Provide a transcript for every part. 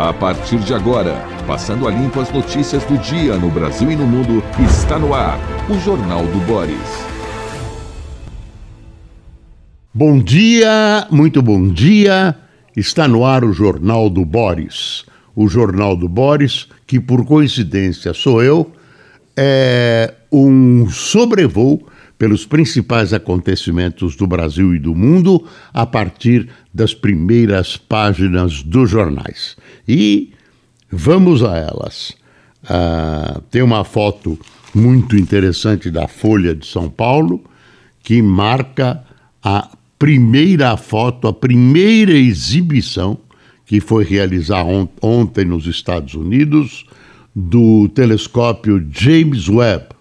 A partir de agora, passando a limpo as notícias do dia no Brasil e no mundo, está no ar o Jornal do Boris. Bom dia, muito bom dia. Está no ar o Jornal do Boris. O Jornal do Boris, que por coincidência sou eu, é um sobrevoo pelos principais acontecimentos do Brasil e do mundo a partir das primeiras páginas dos jornais. E vamos a elas. Ah, tem uma foto muito interessante da Folha de São Paulo que marca a primeira foto, a primeira exibição que foi realizada ont ontem nos Estados Unidos do telescópio James Webb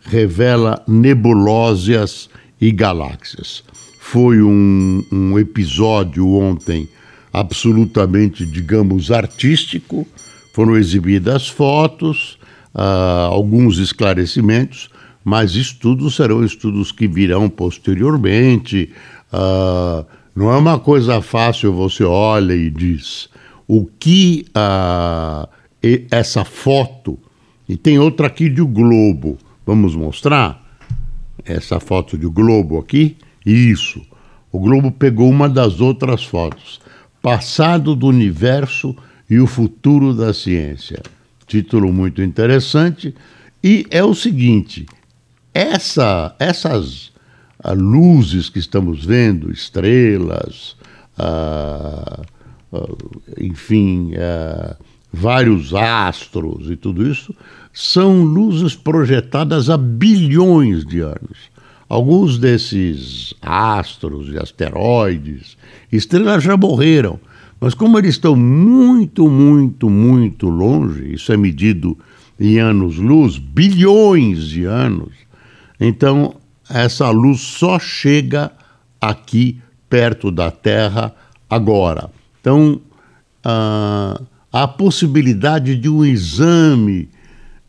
revela nebulosas e galáxias. Foi um, um episódio ontem absolutamente, digamos, artístico. Foram exibidas fotos, uh, alguns esclarecimentos, mas estudos serão estudos que virão posteriormente. Uh, não é uma coisa fácil, você olha e diz o que uh, essa foto, e tem outra aqui de o Globo, Vamos mostrar essa foto de Globo aqui? Isso. O Globo pegou uma das outras fotos. Passado do universo e o futuro da ciência. Título muito interessante. E é o seguinte: essa, essas uh, luzes que estamos vendo, estrelas, uh, uh, enfim, vários astros e tudo isso, são luzes projetadas há bilhões de anos. Alguns desses astros e asteroides, estrelas já morreram, mas como eles estão muito, muito, muito longe, isso é medido em anos-luz, bilhões de anos, então essa luz só chega aqui perto da Terra agora. Então, ah, a possibilidade de um exame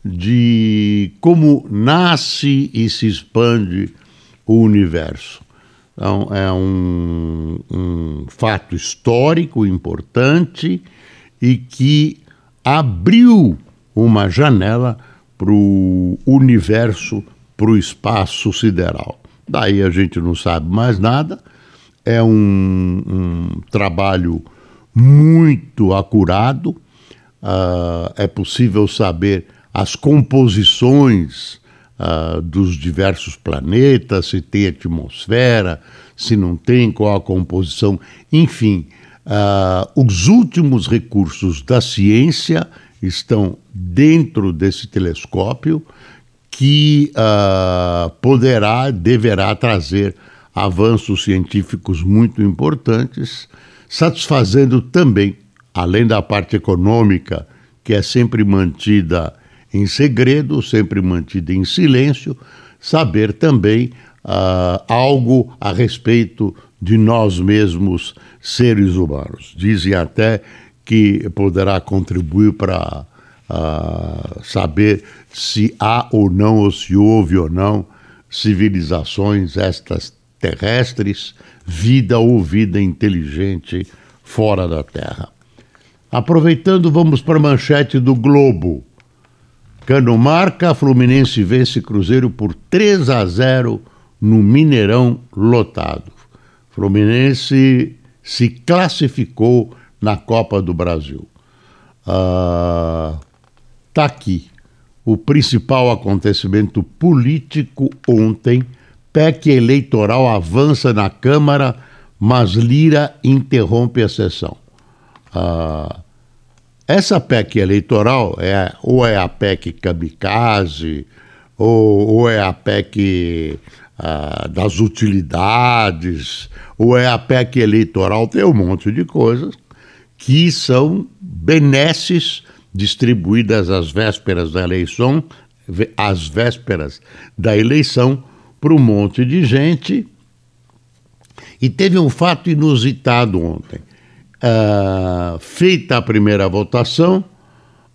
de como nasce e se expande o universo. Então, é um, um fato histórico importante e que abriu uma janela para o universo, para o espaço sideral. Daí a gente não sabe mais nada, é um, um trabalho muito acurado, uh, é possível saber as composições uh, dos diversos planetas, se tem atmosfera, se não tem, qual a composição, enfim. Uh, os últimos recursos da ciência estão dentro desse telescópio que poderá, deverá trazer avanços científicos muito importantes, satisfazendo também, além da parte econômica, que é sempre mantida em segredo, sempre mantida em silêncio, saber também uh, algo a respeito de nós mesmos, seres humanos. Dizem até que poderá contribuir para uh, saber se há ou não, ou se houve ou não, civilizações estas terrestres, vida ou vida inteligente fora da Terra. Aproveitando, vamos para a manchete do Globo. Cano marca, Fluminense vence Cruzeiro por 3 a 0 no Mineirão lotado. Fluminense se classificou na Copa do Brasil. Ah, aqui o principal acontecimento político ontem. PEC eleitoral avança na Câmara, mas Lira interrompe a sessão. Ah, essa PEC eleitoral é ou é a PEC kamikaze, ou, ou é a PEC ah, das utilidades, ou é a PEC eleitoral, tem um monte de coisas que são benesses distribuídas às vésperas da eleição, às vésperas da eleição, para um monte de gente. E teve um fato inusitado ontem. Uh, feita a primeira votação,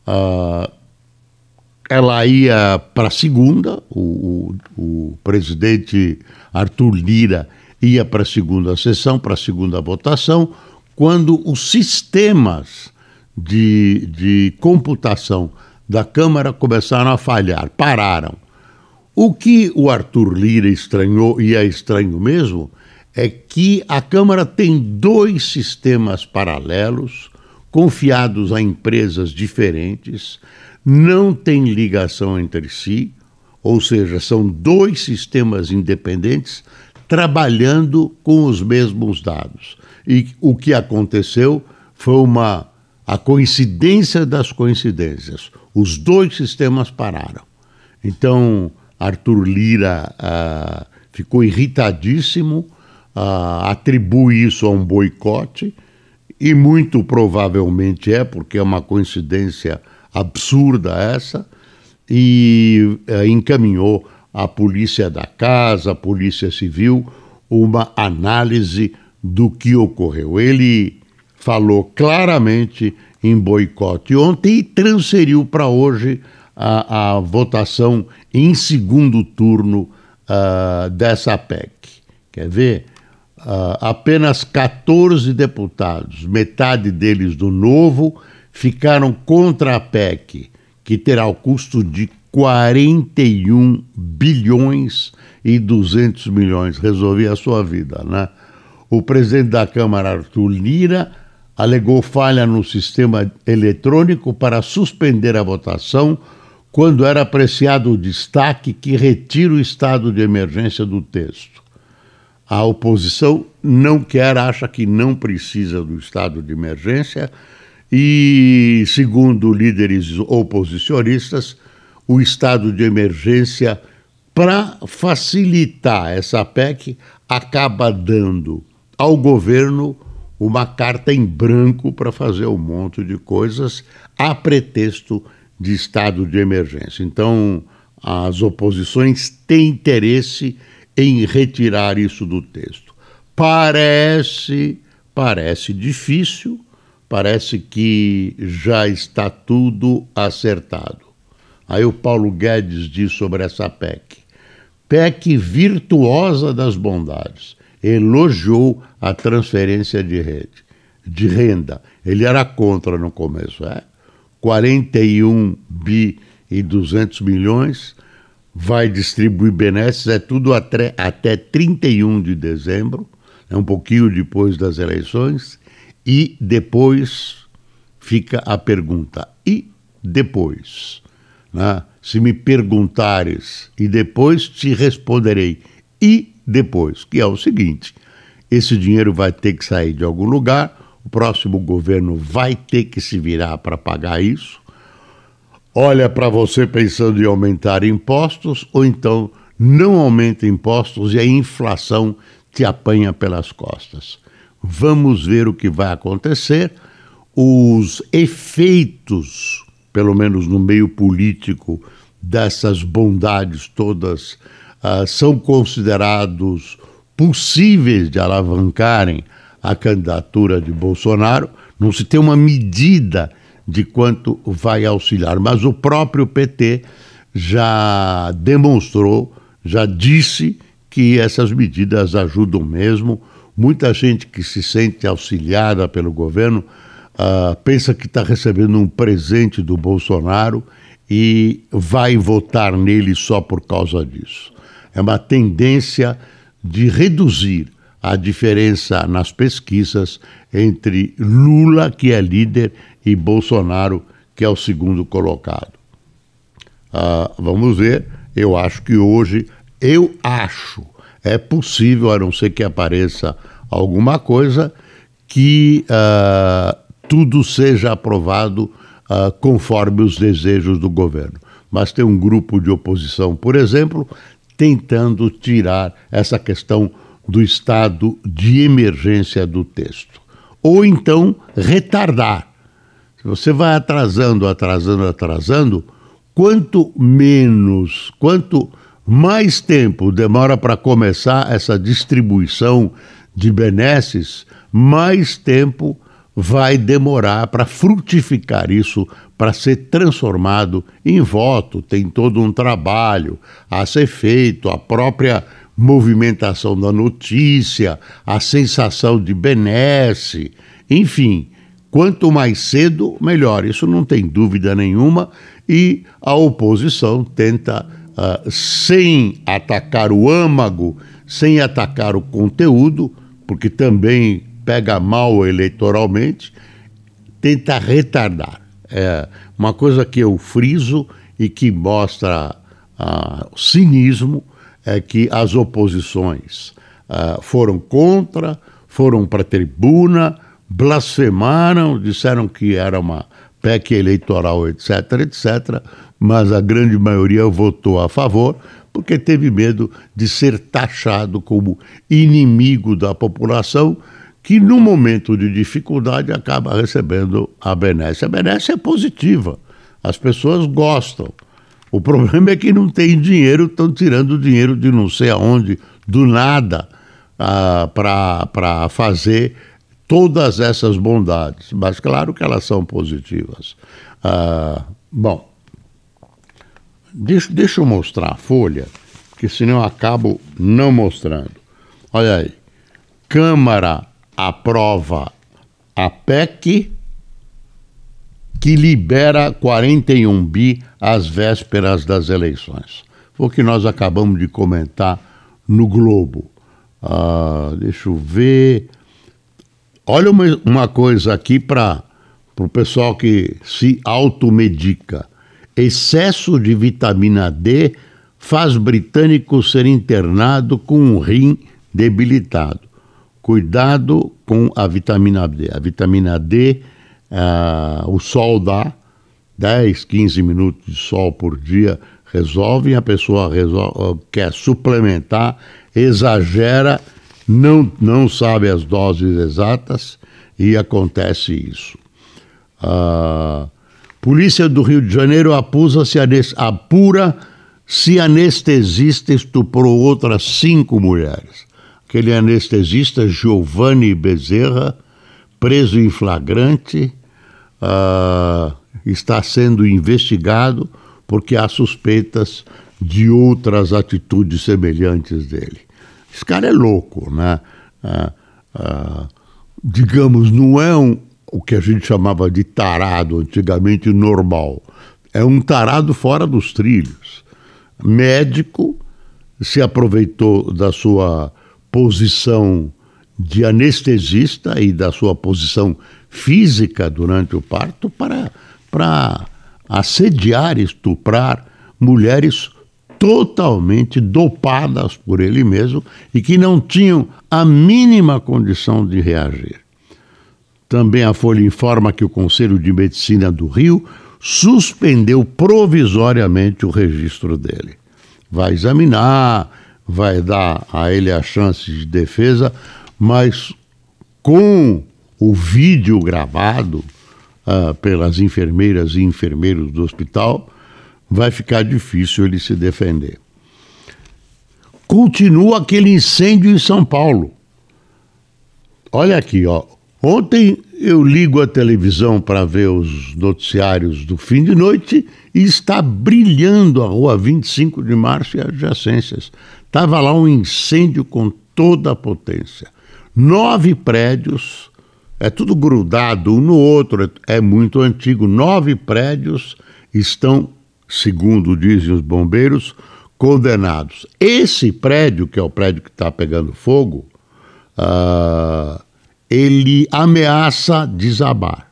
uh, ela ia para a segunda, o, o, o, presidente Arthur Lira ia para a segunda sessão, para a segunda votação, quando os sistemas de, de computação da Câmara começaram a falhar, pararam. O que o Arthur Lira estranhou, e é estranho mesmo, é que a Câmara tem dois sistemas paralelos, confiados a empresas diferentes, não tem ligação entre si, ou seja, são dois sistemas independentes trabalhando com os mesmos dados. E o que aconteceu foi uma a coincidência das coincidências. Os dois sistemas pararam. Então, Arthur Lira ah, ficou irritadíssimo, ah, atribui isso a um boicote, e muito provavelmente é, porque é uma coincidência absurda essa, e ah, encaminhou à Polícia da Casa, à Polícia Civil, uma análise do que ocorreu. Ele falou claramente em boicote ontem e transferiu para hoje a, a, votação em segundo turno uh, dessa PEC. Quer ver? Uh, apenas 14 deputados, metade deles do Novo, ficaram contra a PEC, que terá o custo de 41 bilhões e 200 milhões. Resolvi a sua vida, né? O presidente da Câmara, Arthur Lira, alegou falha no sistema eletrônico para suspender a votação quando era apreciado o destaque que retira o estado de emergência do texto. A oposição não quer, acha que não precisa do estado de emergência e, segundo líderes oposicionistas, o estado de emergência, para facilitar essa PEC, acaba dando ao governo uma carta em branco para fazer um monte de coisas a pretexto de estado de emergência. Então, as oposições têm interesse em retirar isso do texto. Parece, parece difícil, parece que já está tudo acertado. Aí o Paulo Guedes diz sobre essa PEC: PEC virtuosa das bondades elogiou a transferência de rede, de renda. Ele era contra no começo, é? 41 bi e 200 milhões, vai distribuir benesses, é tudo até, até 31 de dezembro, é um pouquinho depois das eleições, e depois fica a pergunta, e depois? Né? Se me perguntares, e depois te responderei, e depois, que é o seguinte: esse dinheiro vai ter que sair de algum lugar, o próximo governo vai ter que se virar para pagar isso. Olha para você pensando em aumentar impostos, ou então não aumenta impostos e a inflação te apanha pelas costas. Vamos ver o que vai acontecer. Os efeitos, pelo menos no meio político, dessas bondades todas uh, são considerados possíveis de alavancarem a candidatura de Bolsonaro, não se tem uma medida de quanto vai auxiliar, mas o próprio PT já demonstrou, já disse que essas medidas ajudam mesmo. Muita gente que se sente auxiliada pelo governo uh, pensa que está recebendo um presente do Bolsonaro e vai votar nele só por causa disso é uma tendência de reduzir a diferença nas pesquisas entre Lula, que é líder, e Bolsonaro, que é o segundo colocado. Ah, vamos ver, eu acho que hoje, eu acho, é possível, a não ser que apareça alguma coisa, que ah, tudo seja aprovado ah, conforme os desejos do governo. Mas tem um grupo de oposição, por exemplo, tentando tirar essa questão do estado de emergência do texto. Ou então retardar. Se você vai atrasando, atrasando, atrasando, quanto menos, quanto mais tempo demora para começar essa distribuição de benesses, mais tempo vai demorar para frutificar isso, para ser transformado em voto. Tem todo um trabalho a ser feito, a própria movimentação da notícia, a sensação de benesse, enfim, quanto mais cedo, melhor. Isso não tem dúvida nenhuma. E a oposição tenta, uh, sem atacar o âmago, sem atacar o conteúdo, porque também pega mal eleitoralmente, tenta retardar. É uma coisa que eu friso e que mostra uh, cinismo é que as oposições uh, foram contra, foram para a tribuna, blasfemaram, disseram que era uma PEC eleitoral, etc., etc., mas a grande maioria votou a favor porque teve medo de ser taxado como inimigo da população que no momento de dificuldade acaba recebendo a benécia. A benécia é positiva, as pessoas gostam. O problema é que não tem dinheiro, estão tirando dinheiro de não sei aonde, do nada, ah, para fazer todas essas bondades. Mas claro que elas são positivas. Ah, bom, deixa, deixa eu mostrar a folha, porque senão eu acabo não mostrando. Olha aí. Câmara aprova a PEC que libera 41 bi às vésperas das eleições. Foi o que nós acabamos de comentar no Globo. Ah, deixa eu ver. Olha uma, uma coisa aqui para o pessoal que se automedica. Excesso de vitamina D faz britânico ser internado com um rim debilitado. Cuidado com a vitamina D. A vitamina D, uh, o sol dá 10, 15 minutos de sol por dia resolve, a pessoa resolve, quer suplementar, exagera não, não sabe as doses exatas e acontece isso. A polícia do Rio de Janeiro apusa se apura se anestesista estuprou outras cinco mulheres. Aquele anestesista Giovanni Bezerra, preso em flagrante, uh, está sendo investigado porque há suspeitas de outras atitudes semelhantes dele. Esse cara é louco, né? Ah, digamos, não é um, o que a gente chamava de tarado antigamente normal. É um tarado fora dos trilhos. Médico, se aproveitou da sua posição de anestesista e da sua posição física durante o parto para, para assediar, estuprar mulheres totalmente dopadas por ele mesmo e que não tinham a mínima condição de reagir. Também a Folha informa que o Conselho de Medicina do Rio suspendeu provisoriamente o registro dele. Vai examinar, vai dar a ele a chance de defesa, mas com o vídeo gravado uh, pelas enfermeiras e enfermeiros do hospital, vai ficar difícil ele se defender. Continua aquele incêndio em São Paulo. Olha aqui, ó. Ontem eu ligo a televisão para ver os noticiários do fim de noite e está brilhando a rua 25 de março e adjacências. Estava lá um incêndio com toda a potência. Nove prédios, é tudo grudado um no outro, é muito antigo. Nove prédios estão segundo dizem os bombeiros, condenados. Esse prédio, que é o prédio que está pegando fogo, uh, ele ameaça desabar.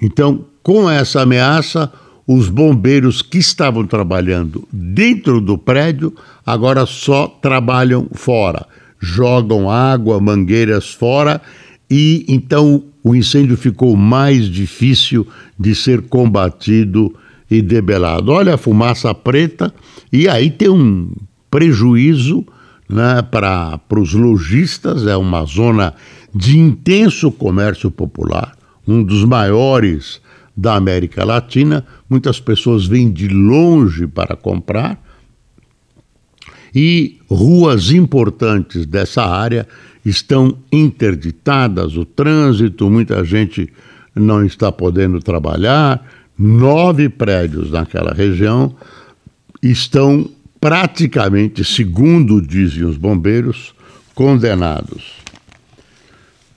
Então, com essa ameaça, os bombeiros que estavam trabalhando dentro do prédio agora só trabalham fora, jogam água, mangueiras fora e então o incêndio ficou mais difícil de ser combatido e debelado. Olha a fumaça preta, e aí tem um prejuízo né, para os lojistas, é uma zona de intenso comércio popular, um dos maiores da América Latina. Muitas pessoas vêm de longe para comprar. E ruas importantes dessa área estão interditadas, o trânsito, muita gente não está podendo trabalhar, nove prédios naquela região estão praticamente, segundo dizem os bombeiros, condenados.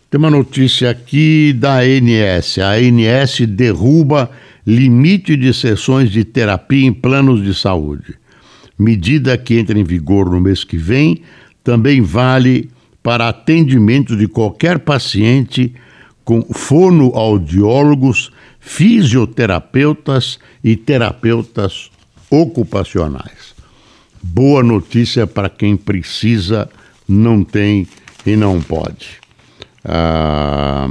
Tem uma notícia aqui da ANS. A ANS derruba limite de sessões de terapia em planos de saúde. Medida que entra em vigor no mês que vem, também vale para atendimento de qualquer paciente com fonoaudiólogos, fisioterapeutas e terapeutas ocupacionais. Boa notícia para quem precisa, não tem e não pode. Ah,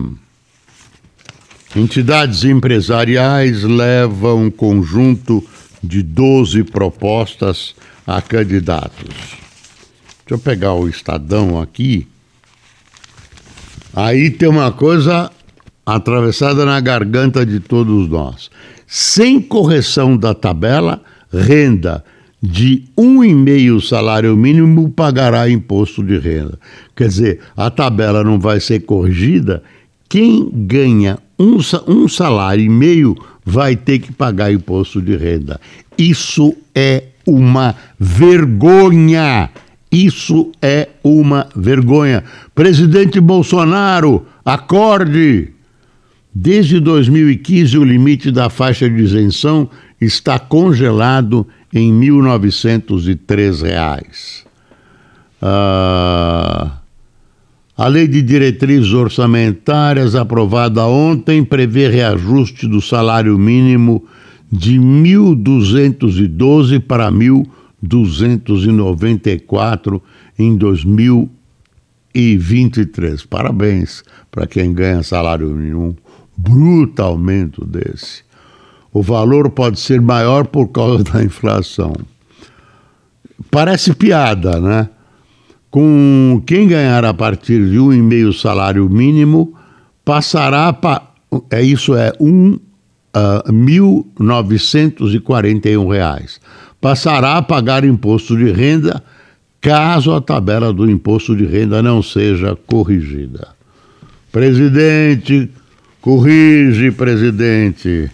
entidades empresariais levam um conjunto de 12 propostas a candidatos. Deixa eu pegar o Estadão aqui. Aí tem uma coisa atravessada na garganta de todos nós. Sem correção da tabela, renda de um e meio salário mínimo pagará imposto de renda. Quer dizer, a tabela não vai ser corrigida. Quem ganha um, um salário e meio vai ter que pagar imposto de renda. Isso é uma vergonha. Isso é uma vergonha. Presidente Bolsonaro, acorde! Desde 2015, o limite da faixa de isenção está congelado em 1.903 reais. Ah, a Lei de Diretrizes Orçamentárias, aprovada ontem, prevê reajuste do salário mínimo de 1.212 para 1.294 em 2023. Parabéns para quem ganha salário mínimo. Bruto aumento desse o valor pode ser maior por causa da inflação. Parece piada, né? Com quem ganhar a partir de um e meio salário mínimo passará para é isso é um uh, 1.941 reais. Passará a pagar imposto de renda caso a tabela do imposto de renda não seja corrigida. Presidente, corrige, presidente.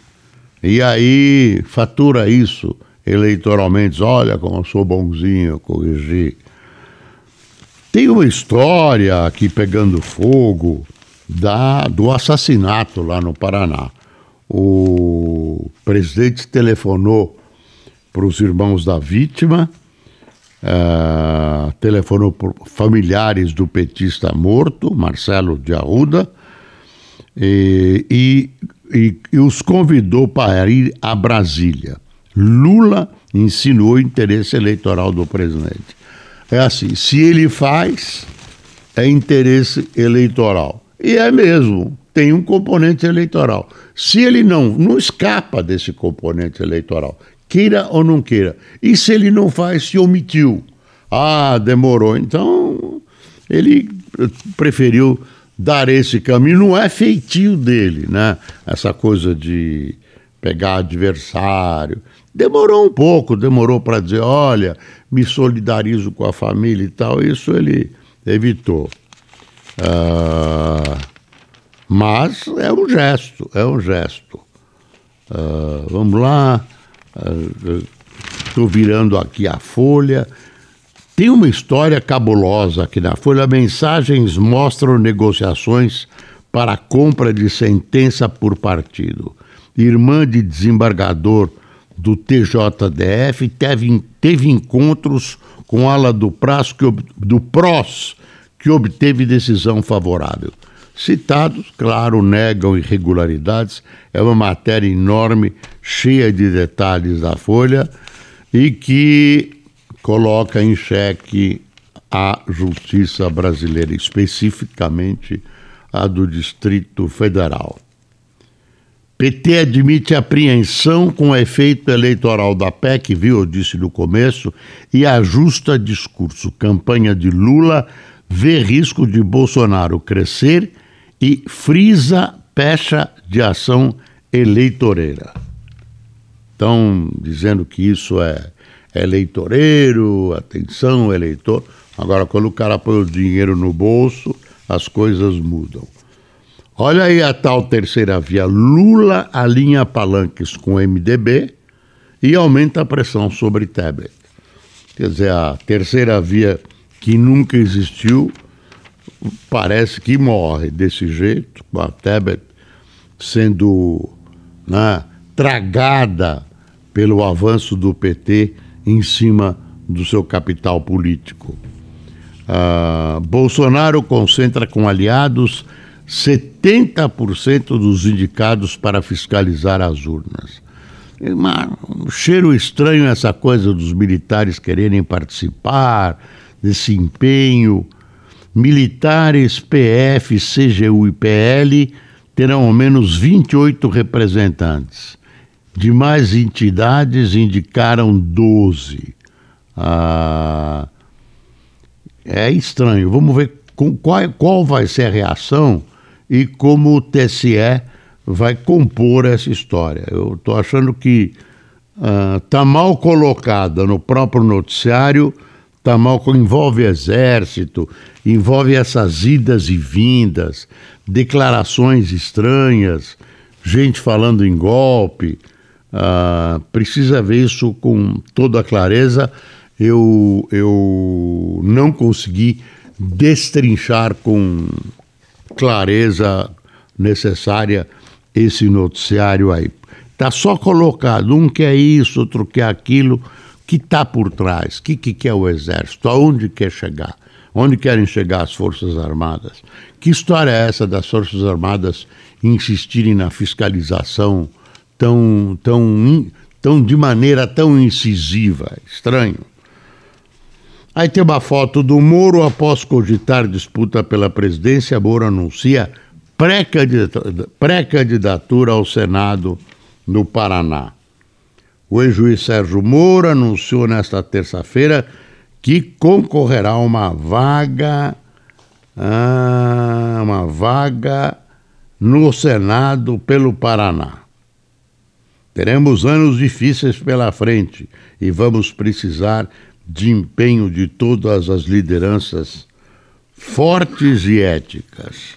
E aí fatura isso eleitoralmente, olha como eu sou bonzinho, corrigi. Tem uma história aqui pegando fogo da, do assassinato lá no Paraná. O presidente telefonou para os irmãos da vítima, uh, telefonou para familiares do petista morto, Marcelo de Arruda, e, e e, e os convidou para ir a Brasília. Lula insinuou interesse eleitoral do presidente. É assim, se ele faz, é interesse eleitoral. E é mesmo, tem um componente eleitoral. Se ele não, não escapa desse componente eleitoral, queira ou não queira. E se ele não faz, se omitiu. Ah, demorou. Então, ele preferiu dar esse caminho. Não é feitio dele, né? Essa coisa de pegar adversário. Demorou um pouco, demorou para dizer, olha, me solidarizo com a família e tal. Isso ele evitou. Uh, mas é um gesto, é um gesto. Uh, vamos lá, estou uh, virando aqui a folha. Tem uma história cabulosa aqui na Folha. Mensagens mostram negociações para compra de sentença por partido. Irmã de desembargador do TJDF teve, teve encontros com ala do, prazo que, do PROS, que obteve decisão favorável. Citados, claro, negam irregularidades. É uma matéria enorme, cheia de detalhes da Folha e que coloca em xeque a justiça brasileira, especificamente a do Distrito Federal. PT admite apreensão com efeito eleitoral da PEC, viu? Eu disse no começo, e ajusta discurso. Campanha de Lula vê risco de Bolsonaro crescer e frisa pecha de ação eleitoreira. Estão dizendo que isso é eleitoreiro, atenção, eleitor. Agora, quando o cara põe o dinheiro no bolso, as coisas mudam. Olha aí a tal terceira via. Lula alinha palanques com o MDB e aumenta a pressão sobre Tebet. Quer dizer, a terceira via que nunca existiu parece que morre desse jeito, com a Tebet sendo né, tragada pelo avanço do PT em cima do seu capital político. Uh, Bolsonaro concentra com aliados 70% dos indicados para fiscalizar as urnas. Um cheiro estranho essa coisa dos militares quererem participar desse empenho. Militares, PF, CGU e PL terão ao menos 28 representantes. Demais entidades indicaram 12. Ah, é estranho. Vamos ver com, qual, qual vai ser a reação e como o TSE vai compor essa história. Eu estou achando que está uh, mal colocada no próprio noticiário, está mal, envolve exército, envolve essas idas e vindas, declarações estranhas, gente falando em golpe. Uh, precisa ver isso com toda a clareza. Eu, eu não consegui destrinchar com clareza necessária esse noticiário aí. Está só colocado, um quer isso, outro quer aquilo, que está por trás, o que, que quer o Exército, aonde quer chegar, onde querem chegar as Forças Armadas. Que história é essa das Forças Armadas insistirem na fiscalização tão, tão, tão de maneira tão incisiva? Estranho. Aí tem uma foto do Moro após cogitar disputa pela presidência. Moro anuncia pré-candidatura ao Senado no Paraná. O ex-juiz Sérgio Moro anunciou nesta terça-feira que concorrerá a uma vaga, ah, uma vaga no Senado pelo Paraná. Teremos anos difíceis pela frente e vamos precisar de empenho de todas as lideranças fortes e éticas.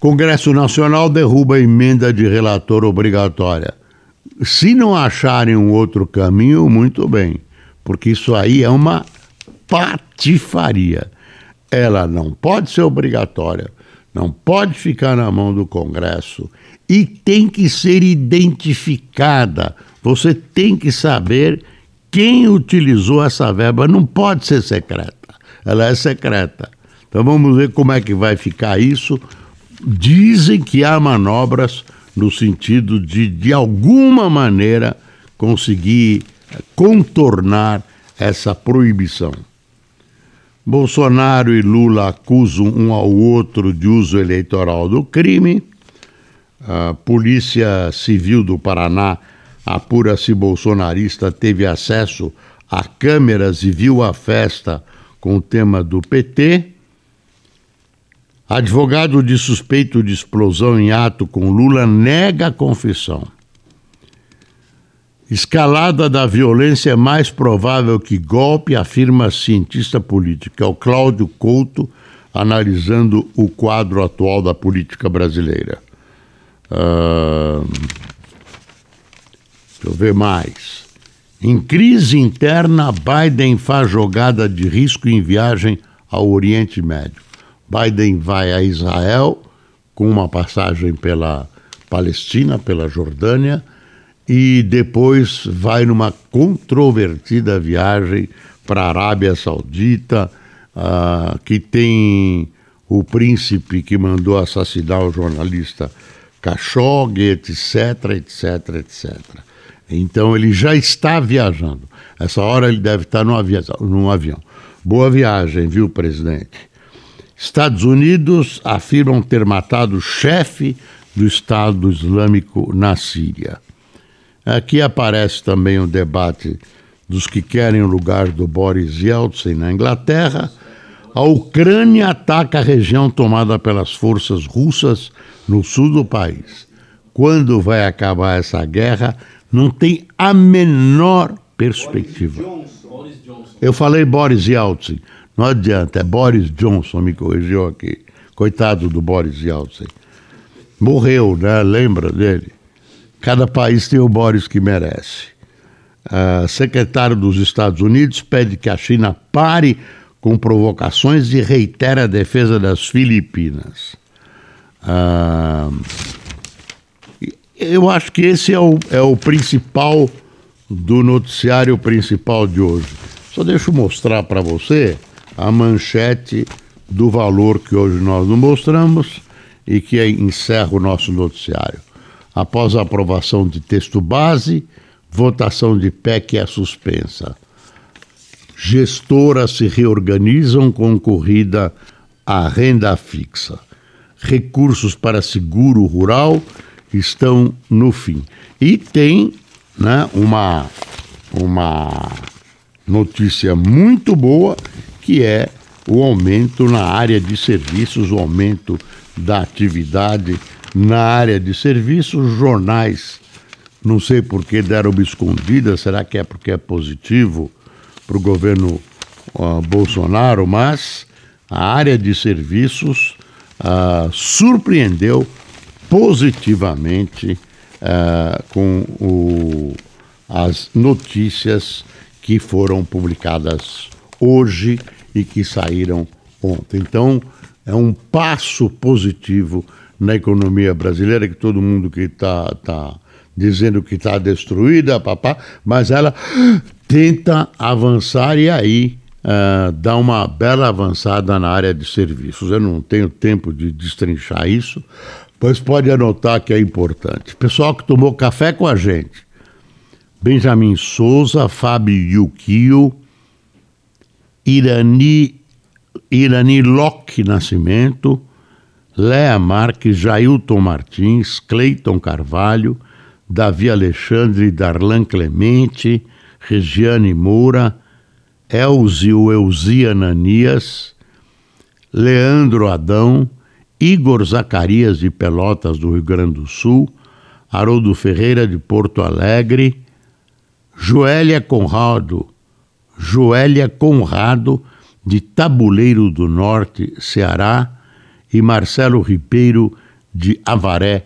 Congresso Nacional derruba a emenda de relator obrigatória. Se não acharem um outro caminho, muito bem, porque isso aí é uma patifaria. Ela não pode ser obrigatória, não pode ficar na mão do Congresso e tem que ser identificada. Você tem que saber quem utilizou essa verba não pode ser secreta, ela é secreta. Então vamos ver como é que vai ficar isso. Dizem que há manobras no sentido de, de alguma maneira, conseguir contornar essa proibição. Bolsonaro e Lula acusam um ao outro de uso eleitoral do crime. A Polícia Civil do Paraná apura se bolsonarista teve acesso a câmeras e viu a festa com o tema do PT. Advogado de suspeito de explosão em ato com Lula nega a confissão. Escalada da violência é mais provável que golpe, afirma cientista político. É o Cláudio Couto, analisando o quadro atual da política brasileira. Uh... Deixa eu ver mais. Em crise interna, Biden faz jogada de risco em viagem ao Oriente Médio. Biden vai a Israel com uma passagem pela Palestina, pela Jordânia, e depois vai numa controvertida viagem para a Arábia Saudita, uh, que tem o príncipe que mandou assassinar o jornalista Khashoggi, etc, etc, etc. Então ele já está viajando. Essa hora ele deve estar num avião. Num avião. Boa viagem, viu, presidente? Estados Unidos afirmam ter matado o chefe do Estado Islâmico na Síria. Aqui aparece também o debate dos que querem o lugar do Boris Yeltsin na Inglaterra. A Ucrânia ataca a região tomada pelas forças russas no sul do país. Quando vai acabar essa guerra? Não tem a menor perspectiva. Eu falei Boris Yeltsin, não adianta, é Boris Johnson, me corrigiu aqui. Coitado do Boris Yeltsin. Morreu, né? Lembra dele? Cada país tem o Boris que merece. Uh, secretário dos Estados Unidos pede que a China pare com provocações e reitera a defesa das Filipinas. Ah, eu acho que esse é o, é o principal do noticiário principal de hoje. Só deixa eu mostrar para você a manchete do valor que hoje nós não mostramos e que encerra o nosso noticiário. Após a aprovação de texto base, votação de PEC é suspensa. Gestoras se reorganizam com corrida à renda fixa. Recursos para seguro rural estão no fim. E tem né, uma, uma notícia muito boa que é o aumento na área de serviços, o aumento da atividade na área de serviços, jornais. Não sei por que deram escondida, será que é porque é positivo para o governo uh, Bolsonaro, mas a área de serviços uh, surpreendeu positivamente uh, com o, as notícias que foram publicadas hoje e que saíram ontem. Então, é um passo positivo na economia brasileira, que todo mundo que está tá dizendo que está destruída, papá, mas ela tenta avançar e aí uh, dá uma bela avançada na área de serviços. Eu não tenho tempo de destrinchar isso, pois pode anotar que é importante. Pessoal que tomou café com a gente, Benjamin Souza, Fábio Yukio, Irani, Irani Locke Nascimento, Léa Marques, Jailton Martins, Cleiton Carvalho, Davi Alexandre, Darlan Clemente, Regiane Moura, Elzio Elzia Ananias, Leandro Adão, Igor Zacarias de Pelotas do Rio Grande do Sul, Haroldo Ferreira de Porto Alegre, Joélia Conrado, Joélia Conrado de Tabuleiro do Norte, Ceará, e Marcelo Ribeiro de Avaré,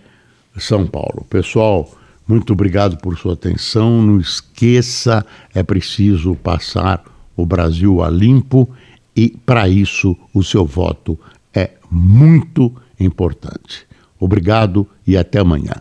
São Paulo. Pessoal, muito obrigado por sua atenção. Não esqueça, é preciso passar o Brasil a limpo e, para isso, o seu voto é muito importante. Obrigado e até amanhã.